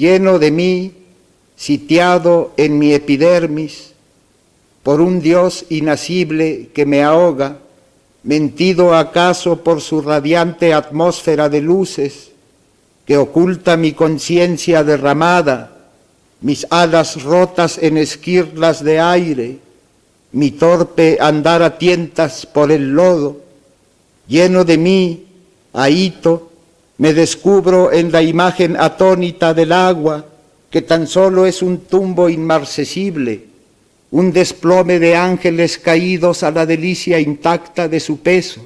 lleno de mí, sitiado en mi epidermis, por un Dios inacible que me ahoga, mentido acaso por su radiante atmósfera de luces, que oculta mi conciencia derramada, mis alas rotas en esquirlas de aire, mi torpe andar a tientas por el lodo, lleno de mí, ahito, me descubro en la imagen atónita del agua, que tan solo es un tumbo inmarcesible, un desplome de ángeles caídos a la delicia intacta de su peso,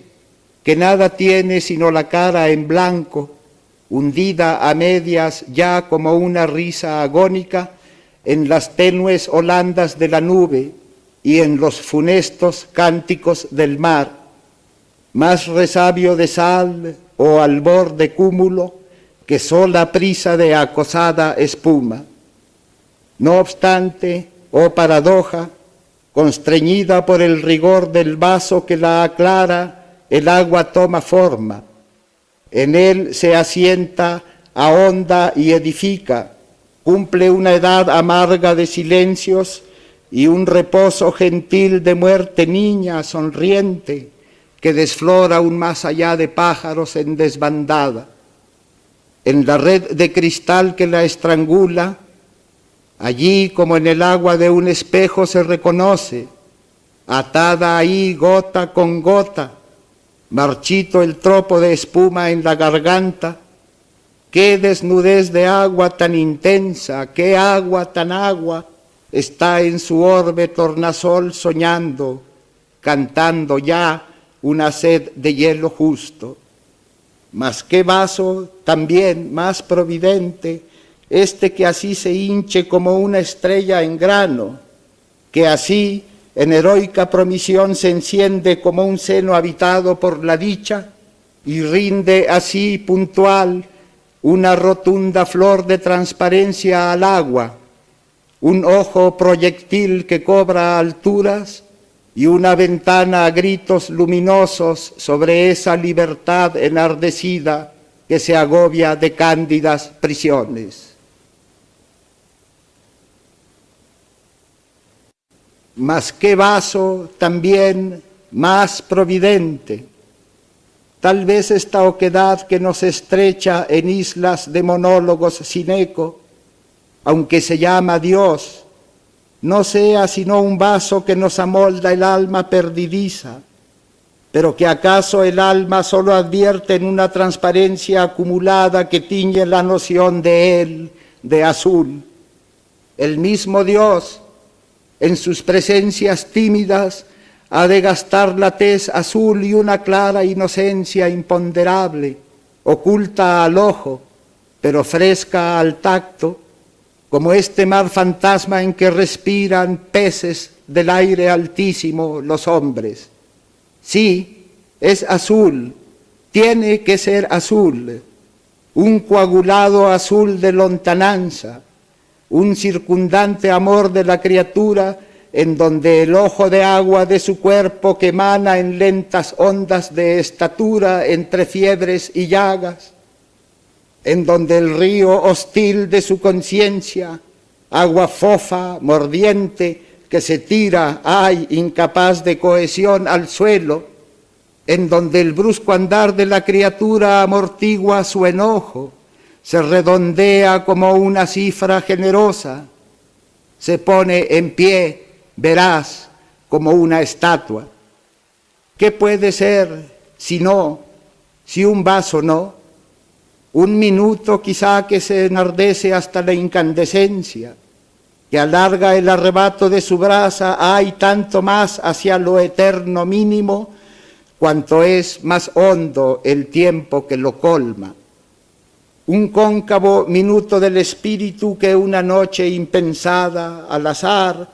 que nada tiene sino la cara en blanco, hundida a medias ya como una risa agónica en las tenues holandas de la nube y en los funestos cánticos del mar, más resabio de sal o albor de cúmulo que sola prisa de acosada espuma. No obstante, oh paradoja, constreñida por el rigor del vaso que la aclara, el agua toma forma. En él se asienta, ahonda y edifica, cumple una edad amarga de silencios y un reposo gentil de muerte niña sonriente que desflora aún más allá de pájaros en desbandada. En la red de cristal que la estrangula, Allí como en el agua de un espejo se reconoce, atada ahí gota con gota, marchito el tropo de espuma en la garganta, qué desnudez de agua tan intensa, qué agua tan agua está en su orbe tornasol soñando, cantando ya una sed de hielo justo. Mas qué vaso también más providente, este que así se hinche como una estrella en grano, que así en heroica promisión se enciende como un seno habitado por la dicha y rinde así puntual una rotunda flor de transparencia al agua, un ojo proyectil que cobra alturas y una ventana a gritos luminosos sobre esa libertad enardecida que se agobia de cándidas prisiones. mas qué vaso también más providente. Tal vez esta oquedad que nos estrecha en islas de monólogos sin eco, aunque se llama Dios, no sea sino un vaso que nos amolda el alma perdidiza, pero que acaso el alma solo advierte en una transparencia acumulada que tiñe la noción de él, de azul. El mismo Dios en sus presencias tímidas ha de gastar la tez azul y una clara inocencia imponderable, oculta al ojo, pero fresca al tacto, como este mar fantasma en que respiran peces del aire altísimo los hombres. Sí, es azul, tiene que ser azul, un coagulado azul de lontananza, un circundante amor de la criatura en donde el ojo de agua de su cuerpo que emana en lentas ondas de estatura entre fiebres y llagas, en donde el río hostil de su conciencia, agua fofa, mordiente, que se tira, ay, incapaz de cohesión al suelo, en donde el brusco andar de la criatura amortigua su enojo, se redondea como una cifra generosa, se pone en pie, verás, como una estatua. ¿Qué puede ser si no, si un vaso no? Un minuto quizá que se enardece hasta la incandescencia, que alarga el arrebato de su brasa, hay tanto más hacia lo eterno mínimo, cuanto es más hondo el tiempo que lo colma. Un cóncavo minuto del espíritu que una noche impensada, al azar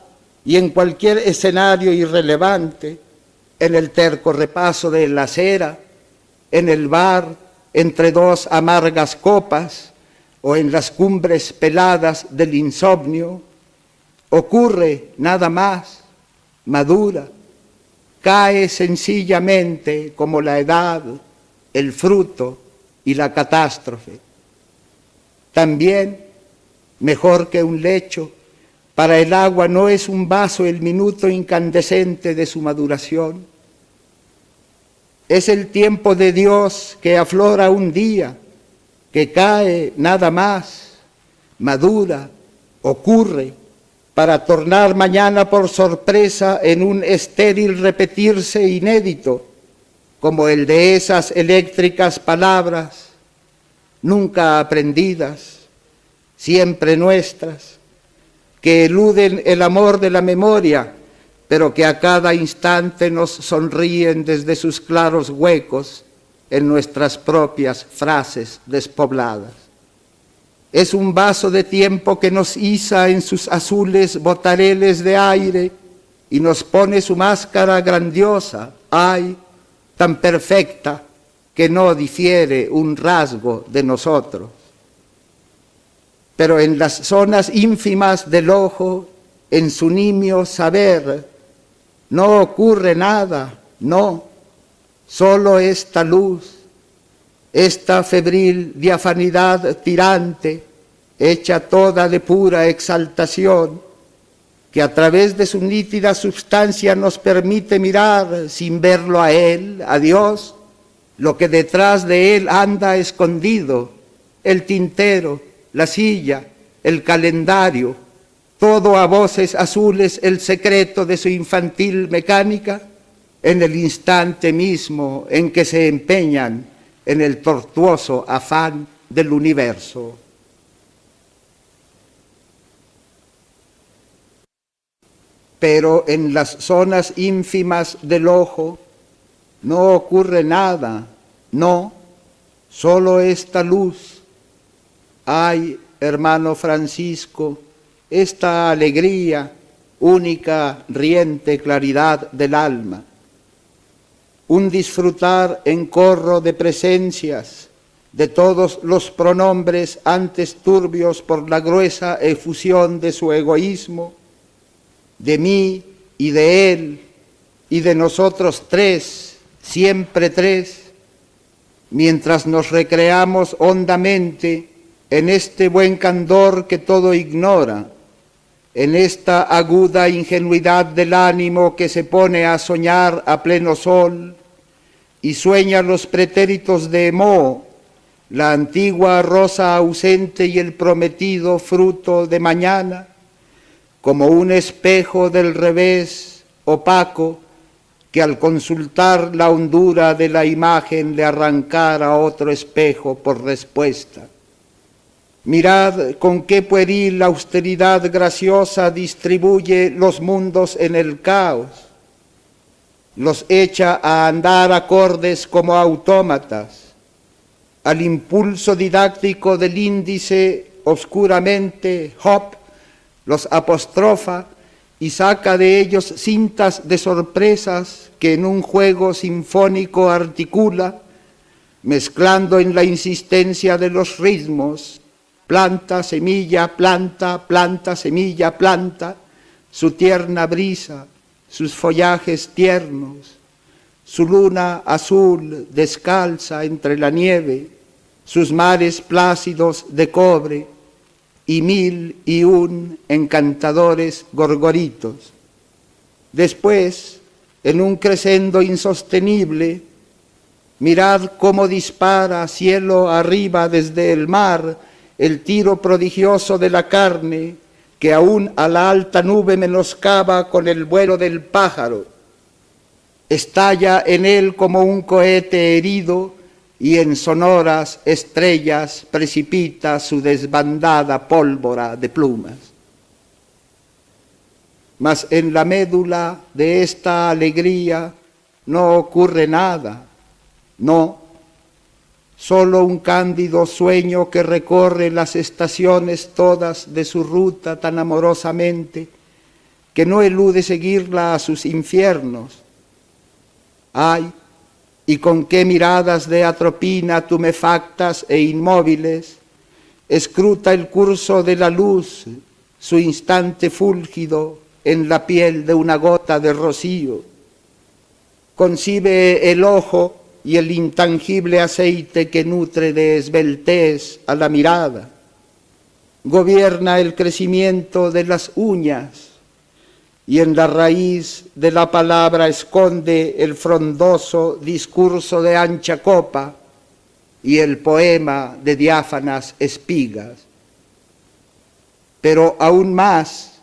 y en cualquier escenario irrelevante, en el terco repaso de la acera, en el bar, entre dos amargas copas, o en las cumbres peladas del insomnio, ocurre nada más, madura, cae sencillamente como la edad, el fruto y la catástrofe también mejor que un lecho. Para el agua no es un vaso el minuto incandescente de su maduración. Es el tiempo de Dios que aflora un día, que cae nada más, madura, ocurre, para tornar mañana por sorpresa en un estéril repetirse inédito, como el de esas eléctricas palabras, nunca aprendidas, siempre nuestras, que eluden el amor de la memoria, pero que a cada instante nos sonríen desde sus claros huecos en nuestras propias frases despobladas. Es un vaso de tiempo que nos iza en sus azules botareles de aire y nos pone su máscara grandiosa, ay, tan perfecta que no difiere un rasgo de nosotros. Pero en las zonas ínfimas del ojo, en su nimio saber, no ocurre nada, no, solo esta luz, esta febril diafanidad tirante, hecha toda de pura exaltación, que a través de su nítida substancia nos permite mirar sin verlo a Él, a Dios, lo que detrás de Él anda escondido, el tintero, la silla, el calendario, todo a voces azules el secreto de su infantil mecánica, en el instante mismo en que se empeñan en el tortuoso afán del universo. Pero en las zonas ínfimas del ojo no ocurre nada, no, solo esta luz. Ay, hermano Francisco, esta alegría, única, riente claridad del alma. Un disfrutar en corro de presencias de todos los pronombres antes turbios por la gruesa efusión de su egoísmo, de mí y de él y de nosotros tres, siempre tres, mientras nos recreamos hondamente en este buen candor que todo ignora, en esta aguda ingenuidad del ánimo que se pone a soñar a pleno sol, y sueña los pretéritos de Mo, la antigua rosa ausente y el prometido fruto de mañana, como un espejo del revés opaco que al consultar la hondura de la imagen le arrancara otro espejo por respuesta. Mirad con qué pueril austeridad graciosa distribuye los mundos en el caos. Los echa a andar acordes como autómatas, al impulso didáctico del índice oscuramente hop, los apostrofa y saca de ellos cintas de sorpresas que en un juego sinfónico articula, mezclando en la insistencia de los ritmos, planta, semilla, planta, planta, semilla, planta, su tierna brisa, sus follajes tiernos, su luna azul descalza entre la nieve, sus mares plácidos de cobre. Y mil y un encantadores gorgoritos. Después, en un crescendo insostenible, mirad cómo dispara cielo arriba desde el mar el tiro prodigioso de la carne que aún a la alta nube menoscaba con el vuelo del pájaro. Estalla en él como un cohete herido y en sonoras estrellas precipita su desbandada pólvora de plumas. Mas en la médula de esta alegría no ocurre nada, no, solo un cándido sueño que recorre las estaciones todas de su ruta tan amorosamente, que no elude seguirla a sus infiernos. Ay, y con qué miradas de atropina tumefactas e inmóviles, escruta el curso de la luz, su instante fúlgido en la piel de una gota de rocío. Concibe el ojo y el intangible aceite que nutre de esbeltez a la mirada. gobierna el crecimiento de las uñas y en la raíz de la palabra esconde el frondoso discurso de ancha copa y el poema de diáfanas espigas. Pero aún más,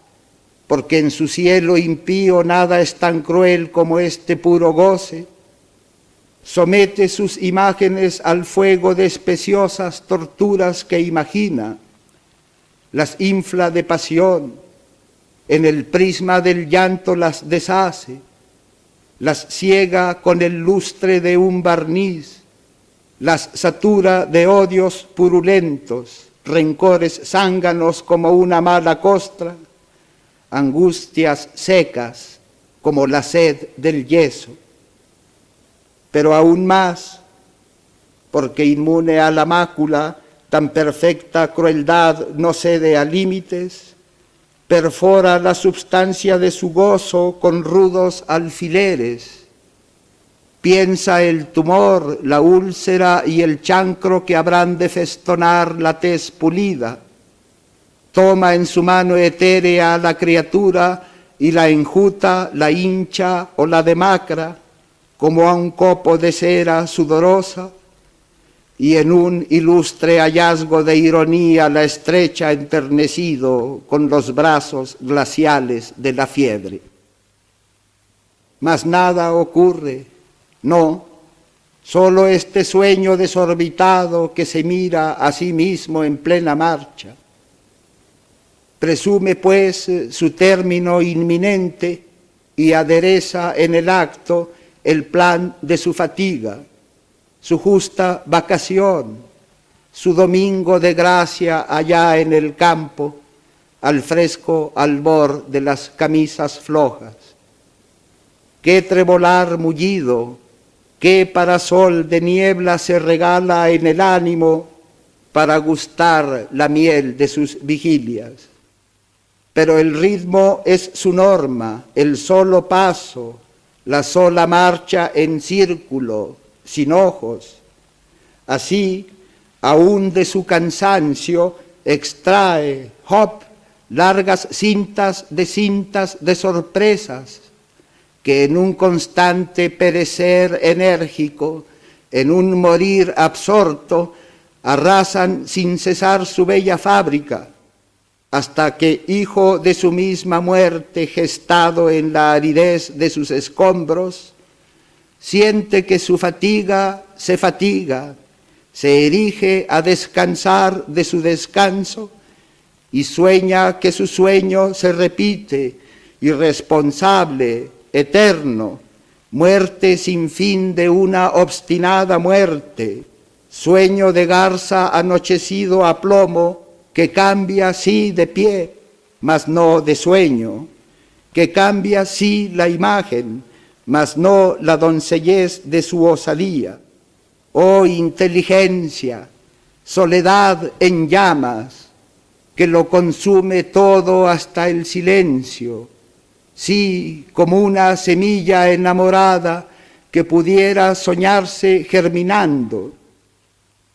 porque en su cielo impío nada es tan cruel como este puro goce, somete sus imágenes al fuego de especiosas torturas que imagina, las infla de pasión, en el prisma del llanto las deshace, las ciega con el lustre de un barniz, las satura de odios purulentos, rencores zánganos como una mala costra, angustias secas como la sed del yeso. Pero aún más, porque inmune a la mácula, tan perfecta crueldad no cede a límites, perfora la substancia de su gozo con rudos alfileres, piensa el tumor, la úlcera y el chancro que habrán de festonar la tez pulida, toma en su mano etérea la criatura y la enjuta, la hincha o la demacra, como a un copo de cera sudorosa, y en un ilustre hallazgo de ironía la estrecha enternecido con los brazos glaciales de la fiebre. Mas nada ocurre, no, solo este sueño desorbitado que se mira a sí mismo en plena marcha. Presume pues su término inminente y adereza en el acto el plan de su fatiga su justa vacación, su domingo de gracia allá en el campo, al fresco albor de las camisas flojas. Qué trebolar mullido, qué parasol de niebla se regala en el ánimo para gustar la miel de sus vigilias. Pero el ritmo es su norma, el solo paso, la sola marcha en círculo, sin ojos. Así, aún de su cansancio, extrae Hop largas cintas de cintas de sorpresas que en un constante perecer enérgico, en un morir absorto, arrasan sin cesar su bella fábrica, hasta que, hijo de su misma muerte, gestado en la aridez de sus escombros, siente que su fatiga se fatiga, se erige a descansar de su descanso y sueña que su sueño se repite, irresponsable, eterno, muerte sin fin de una obstinada muerte, sueño de garza anochecido a plomo que cambia sí de pie, mas no de sueño, que cambia sí la imagen, mas no la doncellez de su osadía. Oh inteligencia, soledad en llamas, que lo consume todo hasta el silencio. Sí, como una semilla enamorada que pudiera soñarse germinando,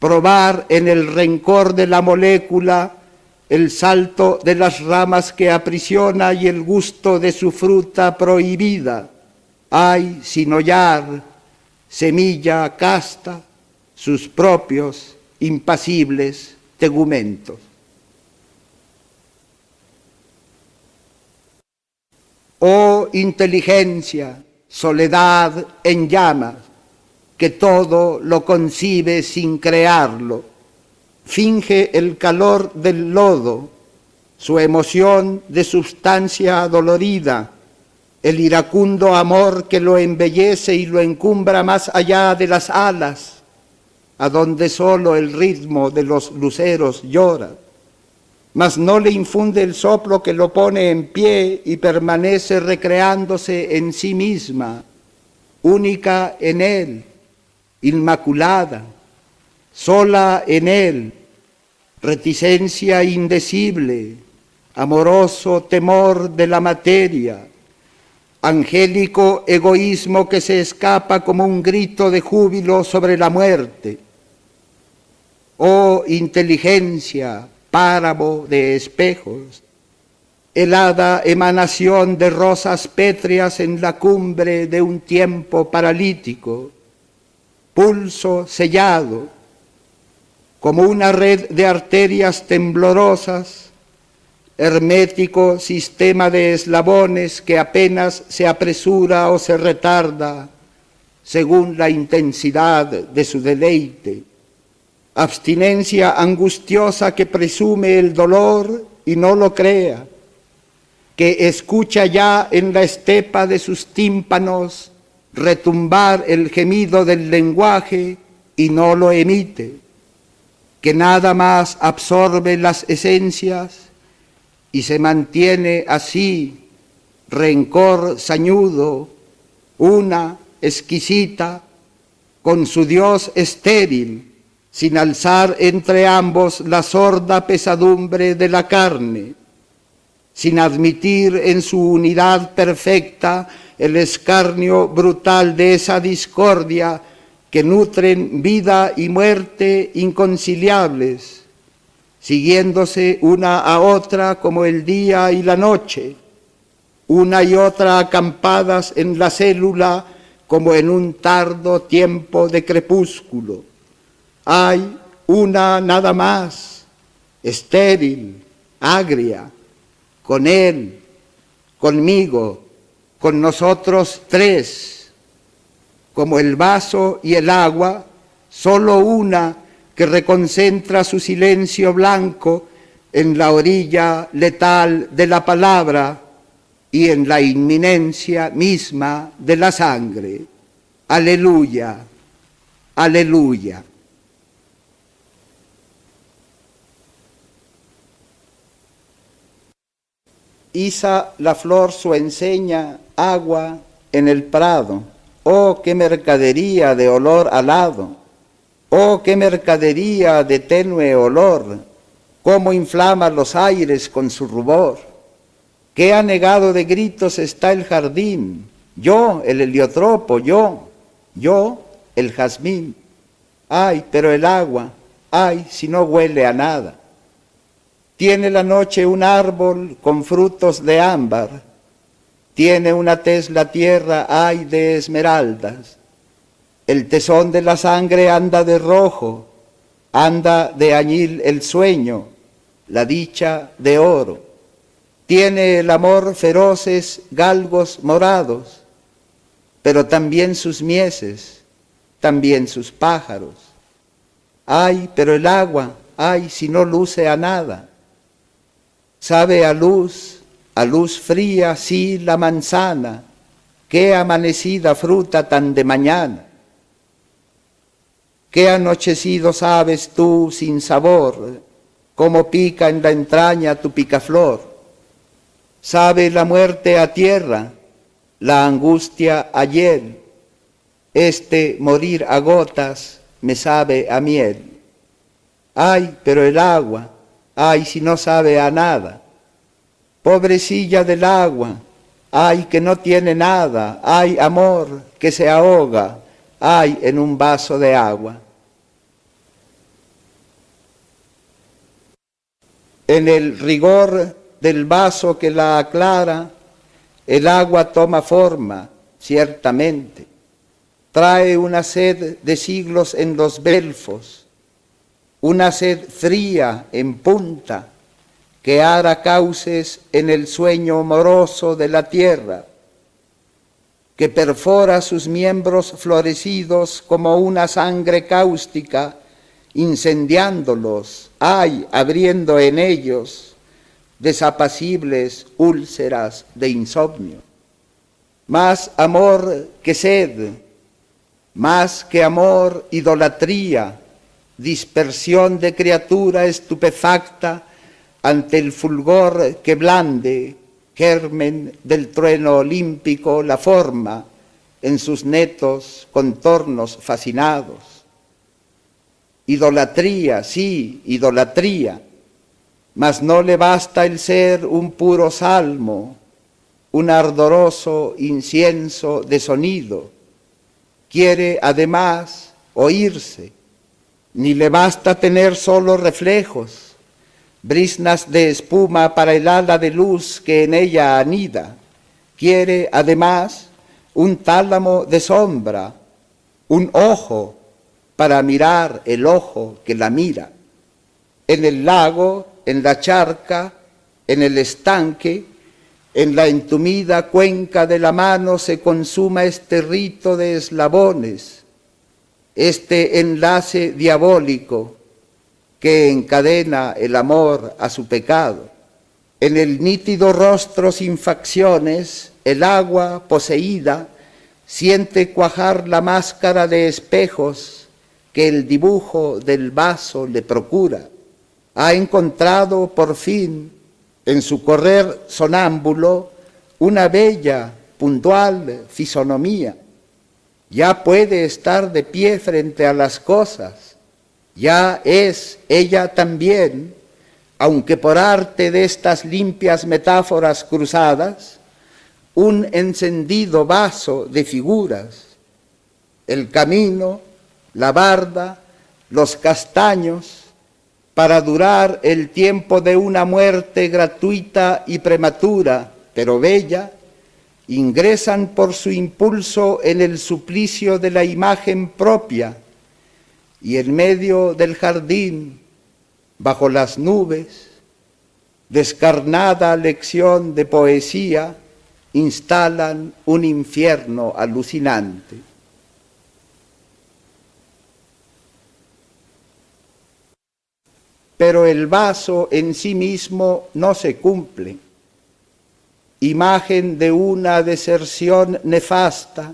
probar en el rencor de la molécula el salto de las ramas que aprisiona y el gusto de su fruta prohibida hay sin hollar, semilla casta, sus propios impasibles tegumentos. Oh inteligencia, soledad en llamas, que todo lo concibe sin crearlo, finge el calor del lodo, su emoción de sustancia dolorida, el iracundo amor que lo embellece y lo encumbra más allá de las alas, a donde solo el ritmo de los luceros llora, mas no le infunde el soplo que lo pone en pie y permanece recreándose en sí misma, única en él, inmaculada, sola en él, reticencia indecible, amoroso temor de la materia, angélico egoísmo que se escapa como un grito de júbilo sobre la muerte. Oh inteligencia, páramo de espejos, helada emanación de rosas pétreas en la cumbre de un tiempo paralítico, pulso sellado, como una red de arterias temblorosas, hermético sistema de eslabones que apenas se apresura o se retarda según la intensidad de su deleite, abstinencia angustiosa que presume el dolor y no lo crea, que escucha ya en la estepa de sus tímpanos retumbar el gemido del lenguaje y no lo emite, que nada más absorbe las esencias y se mantiene así, rencor sañudo, una exquisita, con su Dios estéril, sin alzar entre ambos la sorda pesadumbre de la carne sin admitir en su unidad perfecta el escarnio brutal de esa discordia que nutren vida y muerte inconciliables, siguiéndose una a otra como el día y la noche, una y otra acampadas en la célula como en un tardo tiempo de crepúsculo. Hay una nada más, estéril, agria, con Él, conmigo, con nosotros tres, como el vaso y el agua, solo una que reconcentra su silencio blanco en la orilla letal de la palabra y en la inminencia misma de la sangre. Aleluya, aleluya. Isa la flor su enseña agua en el prado. Oh, qué mercadería de olor alado. Oh, qué mercadería de tenue olor. Cómo inflama los aires con su rubor. Qué anegado de gritos está el jardín. Yo, el heliotropo, yo, yo, el jazmín. Ay, pero el agua, ay, si no huele a nada. Tiene la noche un árbol con frutos de ámbar, tiene una tez la tierra, ay de esmeraldas. El tesón de la sangre anda de rojo, anda de añil el sueño, la dicha de oro. Tiene el amor feroces galgos morados, pero también sus mieses, también sus pájaros. Ay, pero el agua, ay, si no luce a nada Sabe a luz, a luz fría, sí, la manzana, qué amanecida fruta tan de mañana. Qué anochecido sabes tú sin sabor, cómo pica en la entraña tu picaflor. Sabe la muerte a tierra, la angustia a hiel, este morir a gotas me sabe a miel. Ay, pero el agua, ay si no sabe a nada. Pobrecilla del agua, ay que no tiene nada, ay amor que se ahoga, ay en un vaso de agua. En el rigor del vaso que la aclara, el agua toma forma, ciertamente. Trae una sed de siglos en los belfos, una sed fría en punta que ara cauces en el sueño moroso de la tierra, que perfora sus miembros florecidos como una sangre cáustica, incendiándolos, ay, abriendo en ellos desapacibles úlceras de insomnio. Más amor que sed, más que amor, idolatría, dispersión de criatura estupefacta ante el fulgor que blande, germen del trueno olímpico, la forma en sus netos contornos fascinados. Idolatría, sí, idolatría, mas no le basta el ser un puro salmo, un ardoroso incienso de sonido. Quiere además oírse ni le basta tener solo reflejos, brisnas de espuma para el ala de luz que en ella anida. Quiere, además, un tálamo de sombra, un ojo para mirar el ojo que la mira. En el lago, en la charca, en el estanque, en la entumida cuenca de la mano se consuma este rito de eslabones, este enlace diabólico que encadena el amor a su pecado. En el nítido rostro sin facciones, el agua poseída siente cuajar la máscara de espejos que el dibujo del vaso le procura. Ha encontrado por fin en su correr sonámbulo una bella, puntual fisonomía. Ya puede estar de pie frente a las cosas, ya es ella también, aunque por arte de estas limpias metáforas cruzadas, un encendido vaso de figuras, el camino, la barda, los castaños, para durar el tiempo de una muerte gratuita y prematura, pero bella, ingresan por su impulso en el suplicio de la imagen propia y en medio del jardín, bajo las nubes, descarnada lección de poesía, instalan un infierno alucinante. pero el vaso en sí mismo no se cumple. Imagen de una deserción nefasta,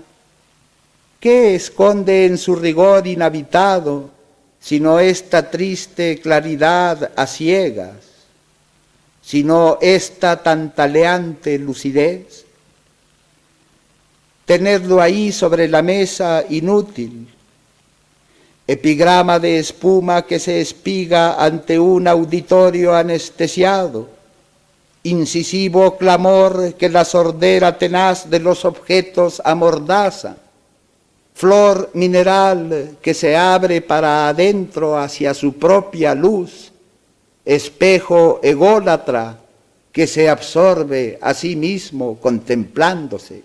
¿qué esconde en su rigor inhabitado sino esta triste claridad a ciegas, sino esta tantaleante lucidez? Tenerlo ahí sobre la mesa inútil, epigrama de espuma que se espiga ante un auditorio anestesiado, incisivo clamor que la sordera tenaz de los objetos amordaza, flor mineral que se abre para adentro hacia su propia luz, espejo ególatra que se absorbe a sí mismo contemplándose.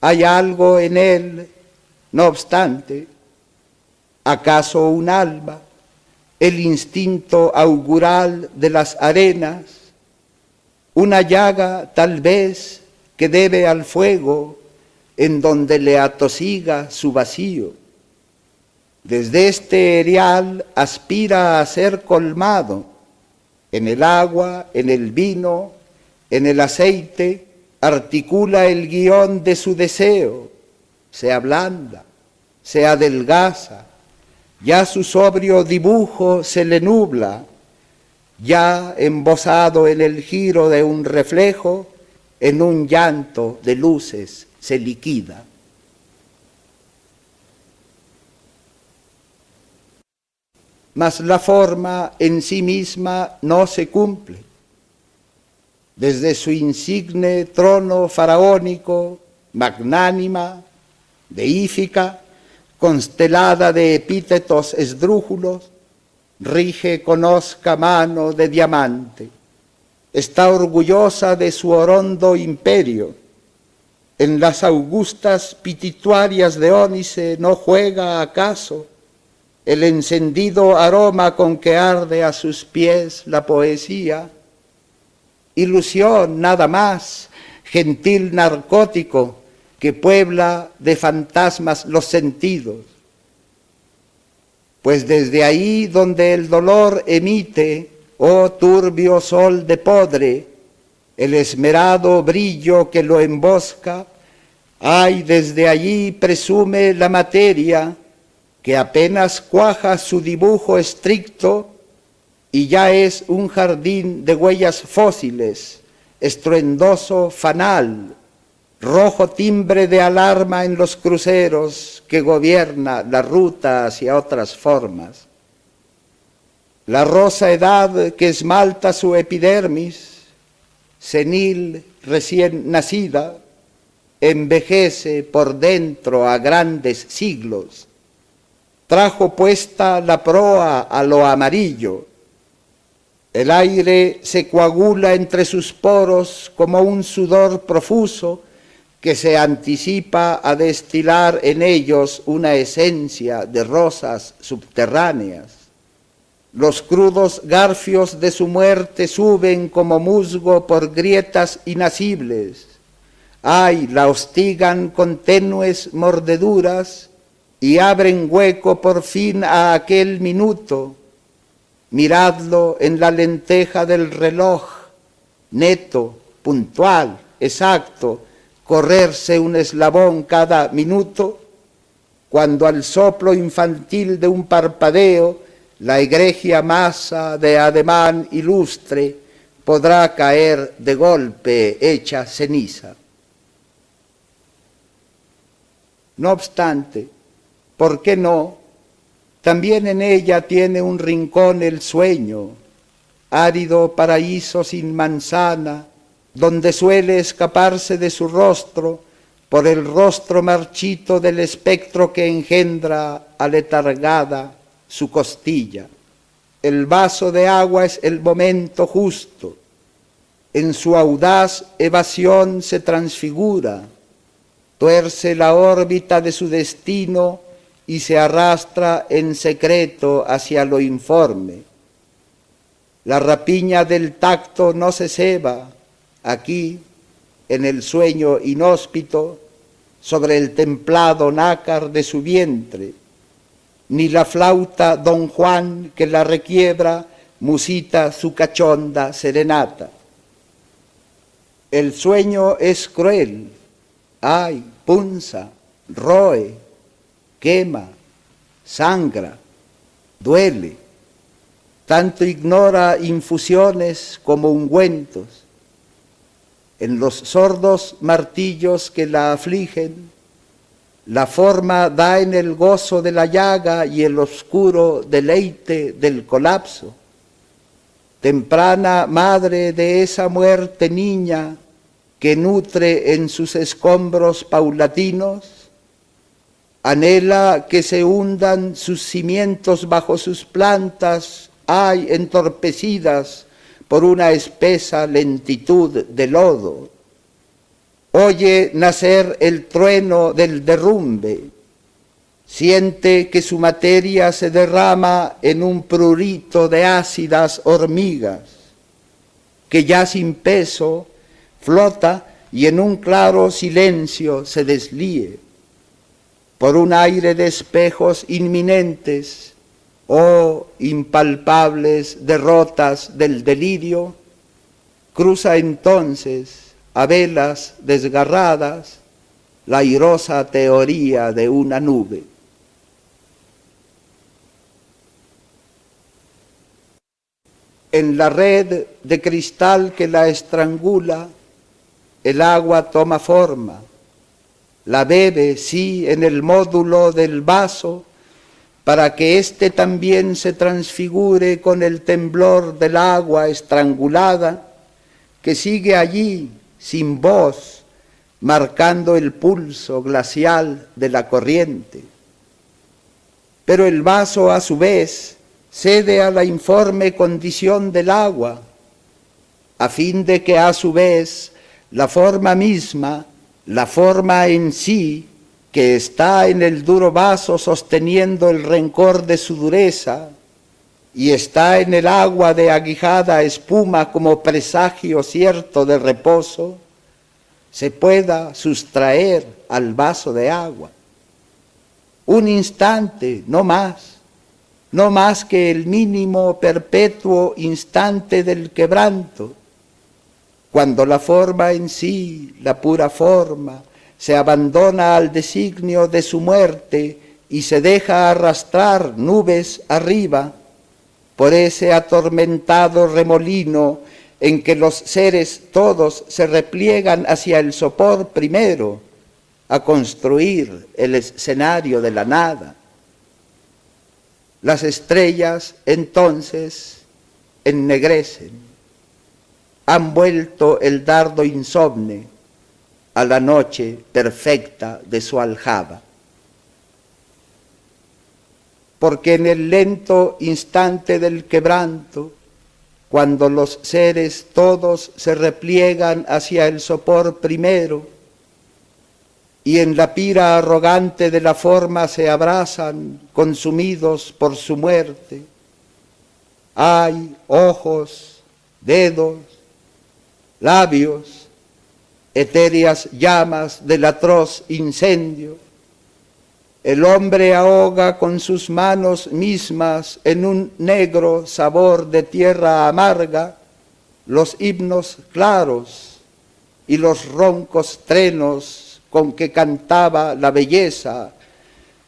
Hay algo en él, no obstante, ¿Acaso un alma, el instinto augural de las arenas, una llaga tal vez que debe al fuego en donde le atosiga su vacío? Desde este erial aspira a ser colmado, en el agua, en el vino, en el aceite, articula el guion de su deseo, se ablanda, se adelgaza, ya su sobrio dibujo se le nubla, ya embosado en el giro de un reflejo, en un llanto de luces se liquida. Mas la forma en sí misma no se cumple. Desde su insigne trono faraónico, magnánima, deífica, constelada de epítetos esdrújulos, rige conozca mano de diamante, está orgullosa de su orondo imperio, en las augustas pitituarias de ónice no juega acaso el encendido aroma con que arde a sus pies la poesía, ilusión nada más, gentil narcótico, que puebla de fantasmas los sentidos. Pues desde ahí donde el dolor emite, oh turbio sol de podre, el esmerado brillo que lo embosca, ay, desde allí presume la materia que apenas cuaja su dibujo estricto y ya es un jardín de huellas fósiles, estruendoso fanal, rojo timbre de alarma en los cruceros que gobierna la ruta hacia otras formas. La rosa edad que esmalta su epidermis, senil recién nacida, envejece por dentro a grandes siglos. Trajo puesta la proa a lo amarillo, El aire se coagula entre sus poros como un sudor profuso que se anticipa a destilar en ellos una esencia de rosas subterráneas. Los crudos garfios de su muerte suben como musgo por grietas inacibles. Ay, la hostigan con tenues mordeduras y abren hueco por fin a aquel minuto. Miradlo en la lenteja del reloj, neto, puntual, exacto, correrse un eslabón cada minuto, cuando al soplo infantil de un parpadeo la egregia masa de ademán ilustre podrá caer de golpe hecha ceniza. No obstante, ¿por qué no? También en ella tiene un rincón el sueño, árido paraíso sin manzana, donde suele escaparse de su rostro por el rostro marchito del espectro que engendra aletargada su costilla. El vaso de agua es el momento justo. En su audaz evasión se transfigura, tuerce la órbita de su destino y se arrastra en secreto hacia lo informe. La rapiña del tacto no se ceba, aquí, en el sueño inhóspito, sobre el templado nácar de su vientre, ni la flauta don Juan que la requiebra musita su cachonda serenata. El sueño es cruel, ay, punza, roe, quema, sangra, duele, tanto ignora infusiones como ungüentos en los sordos martillos que la afligen, la forma da en el gozo de la llaga y el oscuro deleite del colapso. Temprana madre de esa muerte niña que nutre en sus escombros paulatinos, anhela que se hundan sus cimientos bajo sus plantas, hay entorpecidas por una espesa lentitud de lodo. Oye nacer el trueno del derrumbe, siente que su materia se derrama en un prurito de ácidas hormigas, que ya sin peso flota y en un claro silencio se deslíe. Por un aire de espejos inminentes oh impalpables derrotas del delirio, cruza entonces a velas desgarradas la airosa teoría de una nube. En la red de cristal que la estrangula, el agua toma forma, la bebe, sí, en el módulo del vaso, para que éste también se transfigure con el temblor del agua estrangulada que sigue allí sin voz, marcando el pulso glacial de la corriente. Pero el vaso a su vez cede a la informe condición del agua, a fin de que a su vez la forma misma, la forma en sí, que está en el duro vaso sosteniendo el rencor de su dureza, y está en el agua de aguijada espuma como presagio cierto de reposo, se pueda sustraer al vaso de agua. Un instante, no más, no más que el mínimo perpetuo instante del quebranto, cuando la forma en sí, la pura forma, se abandona al designio de su muerte y se deja arrastrar nubes arriba por ese atormentado remolino en que los seres todos se repliegan hacia el sopor primero, a construir el escenario de la nada. Las estrellas entonces ennegrecen, han vuelto el dardo insomne, a la noche perfecta de su aljaba. Porque en el lento instante del quebranto, cuando los seres todos se repliegan hacia el sopor primero y en la pira arrogante de la forma se abrazan, consumidos por su muerte. Hay ojos, dedos, labios, etéreas llamas del atroz incendio. El hombre ahoga con sus manos mismas en un negro sabor de tierra amarga los himnos claros y los roncos trenos con que cantaba la belleza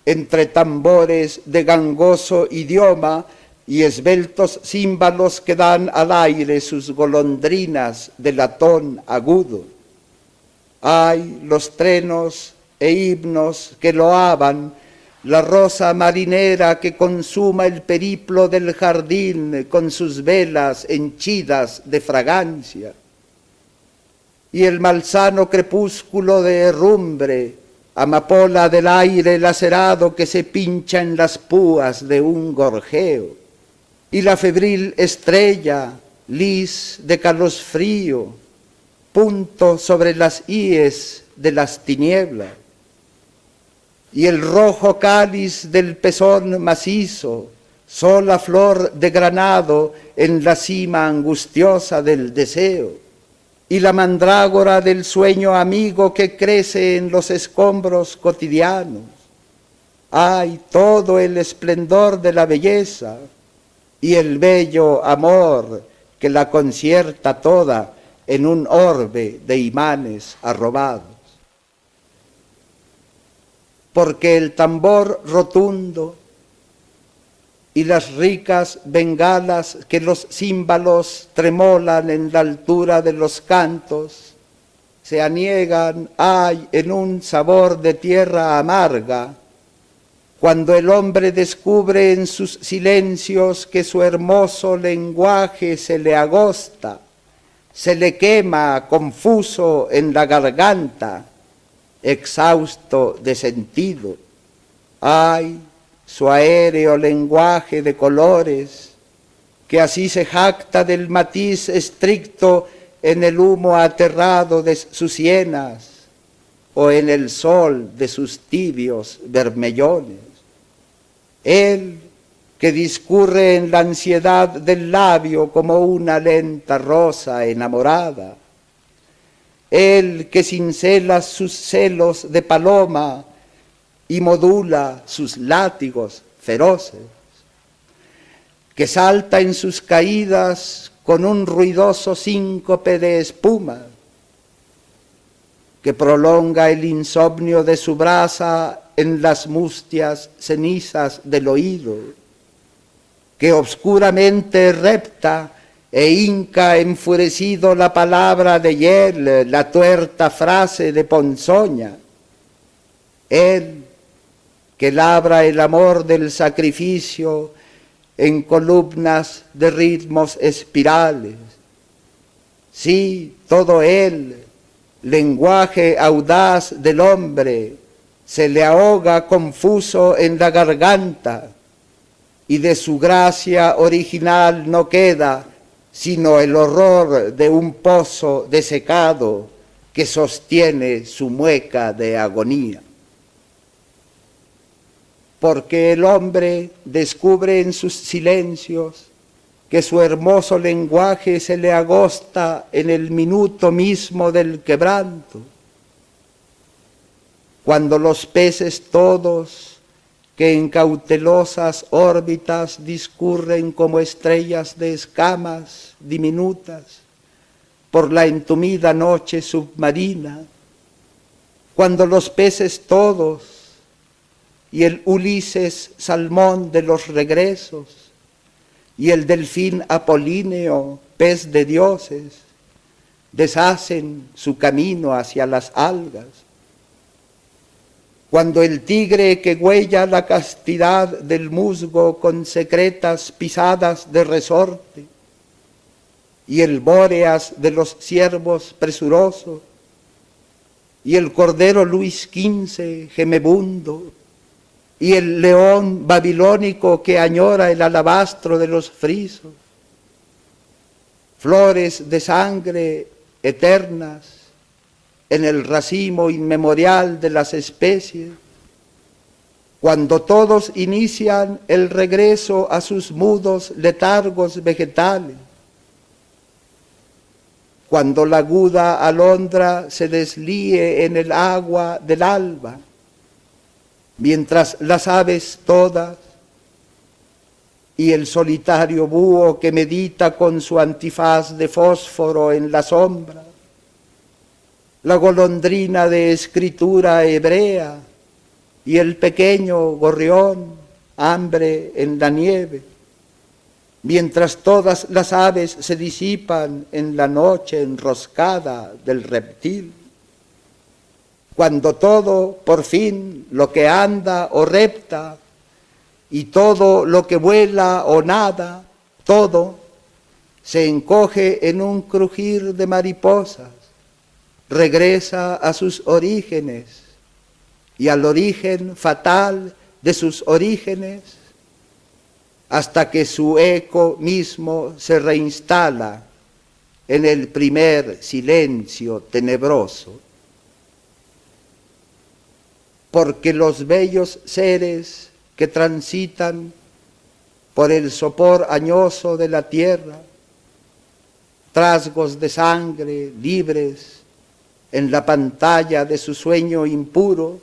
entre tambores de gangoso idioma y esbeltos címbalos que dan al aire sus golondrinas de latón agudo. Hay los trenos e himnos que loaban la rosa marinera que consuma el periplo del jardín con sus velas henchidas de fragancia. Y el malsano crepúsculo de herrumbre, amapola del aire lacerado que se pincha en las púas de un gorjeo y la febril estrella, lis de calos frío, punto sobre las íes de las tinieblas, y el rojo cáliz del pezón macizo, sola flor de granado en la cima angustiosa del deseo, y la mandrágora del sueño amigo que crece en los escombros cotidianos. Hay todo el esplendor de la belleza, y el bello amor que la concierta toda en un orbe de imanes arrobados. Porque el tambor rotundo y las ricas bengalas que los címbalos tremolan en la altura de los cantos, se aniegan, hay en un sabor de tierra amarga, cuando el hombre descubre en sus silencios que su hermoso lenguaje se le agosta, se le quema confuso en la garganta, exhausto de sentido. Ay, su aéreo lenguaje de colores, que así se jacta del matiz estricto en el humo aterrado de sus sienas o en el sol de sus tibios vermellones. Él que discurre en la ansiedad del labio como una lenta rosa enamorada. Él que cincela sus celos de paloma y modula sus látigos feroces, que salta en sus caídas con un ruidoso síncope de espuma, que prolonga el insomnio de su brasa en las mustias cenizas del oído, que obscuramente repta e hinca enfurecido la palabra de Yel, la tuerta frase de Ponzoña. Él, que labra el amor del sacrificio en columnas de ritmos espirales. Sí, todo él, lenguaje audaz del hombre, se le ahoga confuso en la garganta y de su gracia original no queda sino el horror de un pozo desecado que sostiene su mueca de agonía. Porque el hombre descubre en sus silencios que su hermoso lenguaje se le agosta en el minuto mismo del quebranto. Cuando los peces todos, que en cautelosas órbitas discurren como estrellas de escamas diminutas por la entumida noche submarina, cuando los peces todos y el Ulises salmón de los regresos y el delfín apolíneo, pez de dioses, deshacen su camino hacia las algas, cuando el tigre que huella la castidad del musgo con secretas pisadas de resorte, y el bóreas de los ciervos presurosos, y el cordero Luis XV gemebundo, y el león babilónico que añora el alabastro de los frisos, flores de sangre eternas en el racimo inmemorial de las especies, cuando todos inician el regreso a sus mudos letargos vegetales, cuando la aguda alondra se deslíe en el agua del alba, mientras las aves todas y el solitario búho que medita con su antifaz de fósforo en la sombra, la golondrina de escritura hebrea y el pequeño gorrión, hambre en la nieve, mientras todas las aves se disipan en la noche enroscada del reptil. Cuando todo, por fin, lo que anda o repta, y todo lo que vuela o nada, todo, se encoge en un crujir de mariposas, regresa a sus orígenes y al origen fatal de sus orígenes, hasta que su eco mismo se reinstala en el primer silencio tenebroso. Porque los bellos seres que transitan por el sopor añoso de la tierra, trasgos de sangre libres en la pantalla de su sueño impuro,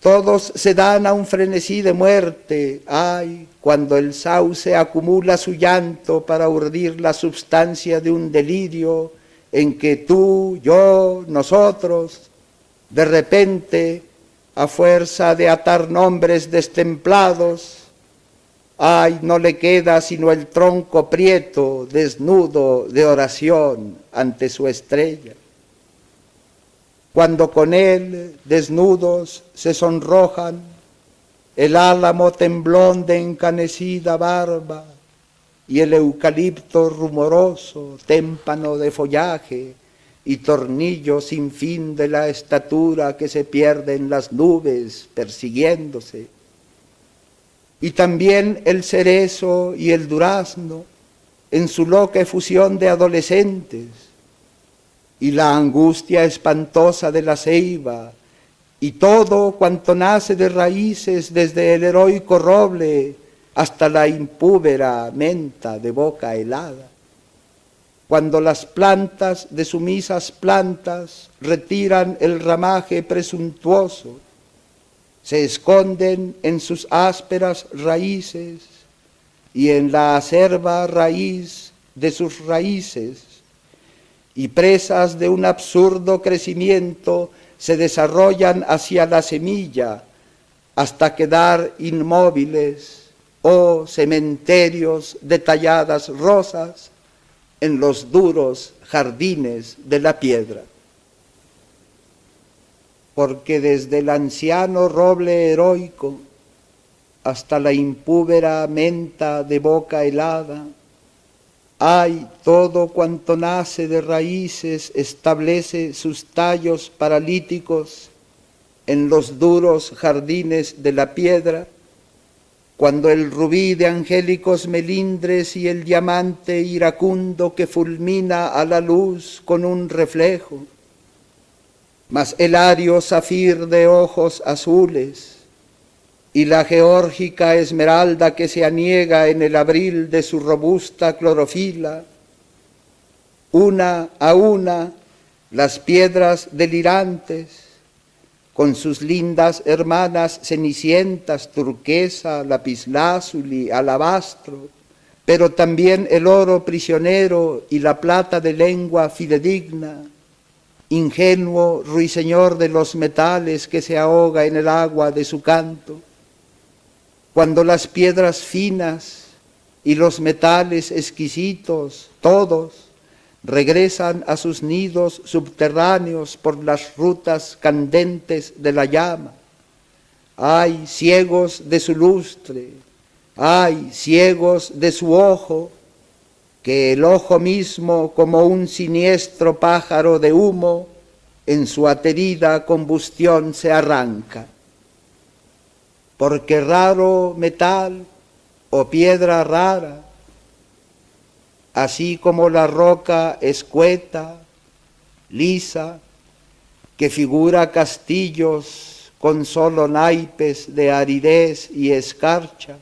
todos se dan a un frenesí de muerte, ay, cuando el sauce acumula su llanto para urdir la substancia de un delirio en que tú, yo, nosotros, de repente a fuerza de atar nombres destemplados, ay, no le queda sino el tronco prieto, desnudo de oración ante su estrella. Cuando con él, desnudos, se sonrojan el álamo temblón de encanecida barba y el eucalipto rumoroso, témpano de follaje, y tornillo sin fin de la estatura que se pierde en las nubes persiguiéndose. Y también el cerezo y el durazno en su loca efusión de adolescentes, y la angustia espantosa de la ceiba, y todo cuanto nace de raíces desde el heroico roble hasta la impúbera menta de boca helada cuando las plantas de sumisas plantas retiran el ramaje presuntuoso, se esconden en sus ásperas raíces y en la acerba raíz de sus raíces, y presas de un absurdo crecimiento se desarrollan hacia la semilla hasta quedar inmóviles, oh cementerios de talladas rosas, en los duros jardines de la piedra. Porque desde el anciano roble heroico hasta la impúbera menta de boca helada, hay todo cuanto nace de raíces, establece sus tallos paralíticos en los duros jardines de la piedra, cuando el rubí de angélicos melindres y el diamante iracundo que fulmina a la luz con un reflejo, mas el ario zafir de ojos azules y la geórgica esmeralda que se aniega en el abril de su robusta clorofila, una a una las piedras delirantes, con sus lindas hermanas cenicientas, turquesa, lapislázuli, alabastro, pero también el oro prisionero y la plata de lengua fidedigna, ingenuo ruiseñor de los metales que se ahoga en el agua de su canto, cuando las piedras finas y los metales exquisitos, todos, regresan a sus nidos subterráneos por las rutas candentes de la llama. Ay, ciegos de su lustre, ay, ciegos de su ojo, que el ojo mismo, como un siniestro pájaro de humo, en su aterida combustión se arranca. Porque raro metal o piedra rara, así como la roca escueta, lisa, que figura castillos con solo naipes de aridez y escarcha,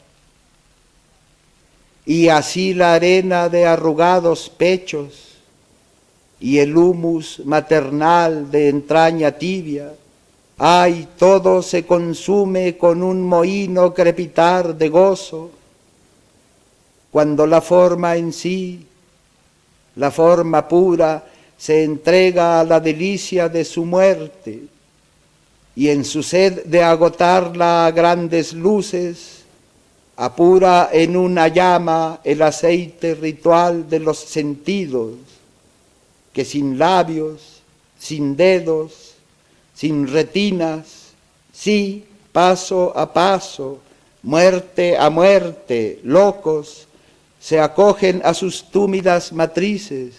y así la arena de arrugados pechos y el humus maternal de entraña tibia, ay, todo se consume con un mohino crepitar de gozo, cuando la forma en sí, la forma pura, se entrega a la delicia de su muerte y en su sed de agotarla a grandes luces, apura en una llama el aceite ritual de los sentidos, que sin labios, sin dedos, sin retinas, sí, paso a paso, muerte a muerte, locos, se acogen a sus túmidas matrices,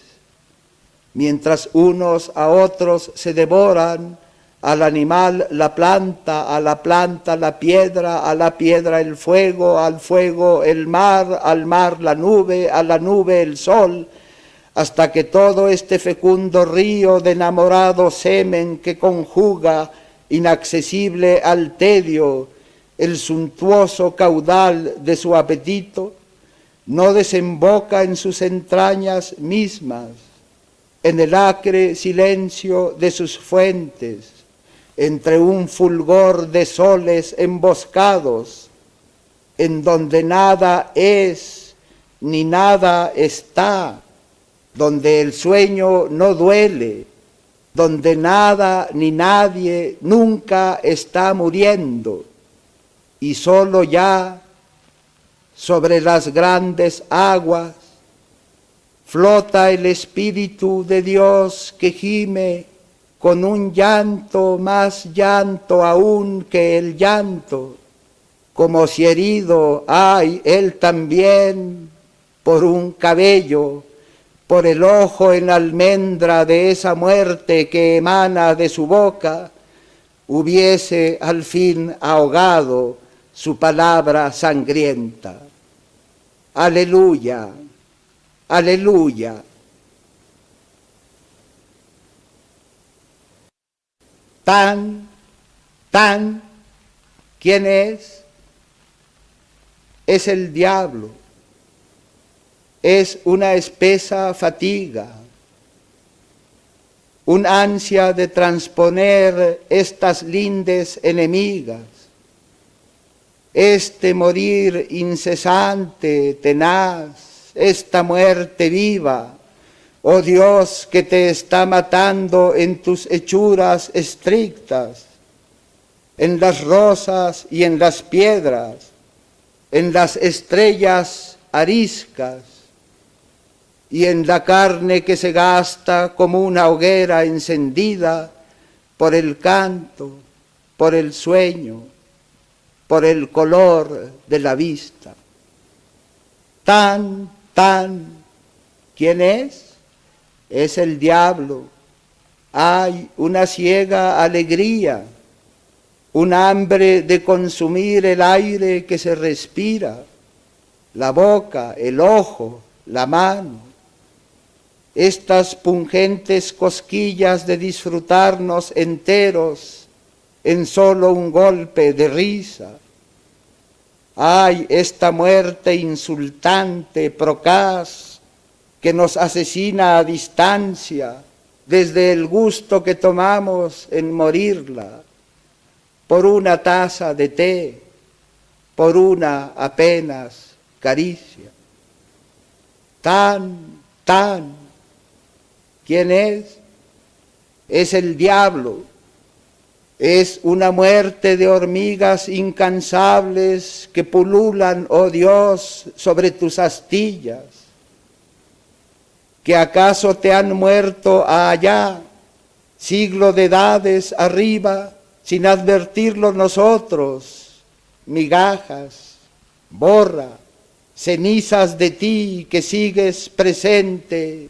mientras unos a otros se devoran, al animal la planta, a la planta la piedra, a la piedra el fuego, al fuego el mar, al mar la nube, a la nube el sol, hasta que todo este fecundo río de enamorado semen que conjuga, inaccesible al tedio, el suntuoso caudal de su apetito, no desemboca en sus entrañas mismas, en el acre silencio de sus fuentes, entre un fulgor de soles emboscados, en donde nada es ni nada está, donde el sueño no duele, donde nada ni nadie nunca está muriendo, y solo ya sobre las grandes aguas, flota el Espíritu de Dios que gime con un llanto más llanto aún que el llanto, como si herido hay él también por un cabello, por el ojo en almendra de esa muerte que emana de su boca, hubiese al fin ahogado su palabra sangrienta. Aleluya, aleluya. Tan, tan, ¿quién es? Es el diablo. Es una espesa fatiga, un ansia de transponer estas lindes enemigas este morir incesante, tenaz, esta muerte viva, oh Dios que te está matando en tus hechuras estrictas, en las rosas y en las piedras, en las estrellas ariscas y en la carne que se gasta como una hoguera encendida por el canto, por el sueño por el color de la vista. Tan, tan, ¿quién es? Es el diablo. Hay una ciega alegría, un hambre de consumir el aire que se respira, la boca, el ojo, la mano. Estas pungentes cosquillas de disfrutarnos enteros en solo un golpe de risa. Ay, esta muerte insultante, procaz, que nos asesina a distancia desde el gusto que tomamos en morirla, por una taza de té, por una apenas caricia. Tan, tan, ¿quién es? Es el diablo es una muerte de hormigas incansables que pululan, oh Dios, sobre tus astillas. ¿Que acaso te han muerto allá, siglo de edades arriba, sin advertirlo nosotros? Migajas, borra, cenizas de ti que sigues presente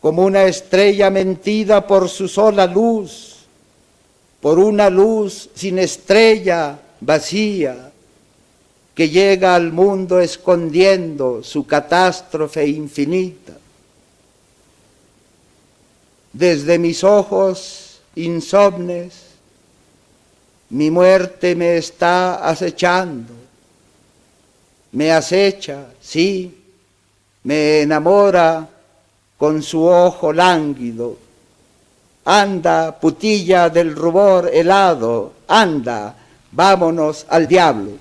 como una estrella mentida por su sola luz por una luz sin estrella vacía, que llega al mundo escondiendo su catástrofe infinita. Desde mis ojos insomnes, mi muerte me está acechando, me acecha, sí, me enamora con su ojo lánguido. Anda, putilla del rubor helado, anda, vámonos al diablo.